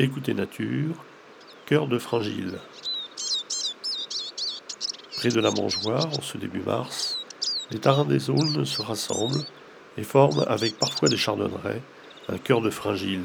Écoutez Nature, cœur de Fringille. Près de la mangeoire, en ce début mars, les tarins des aulnes se rassemblent et forment, avec parfois des chardonnerets, un cœur de Fringille.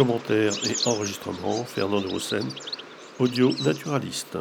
Commentaires et enregistrements, Fernand de Roussen, audio naturaliste.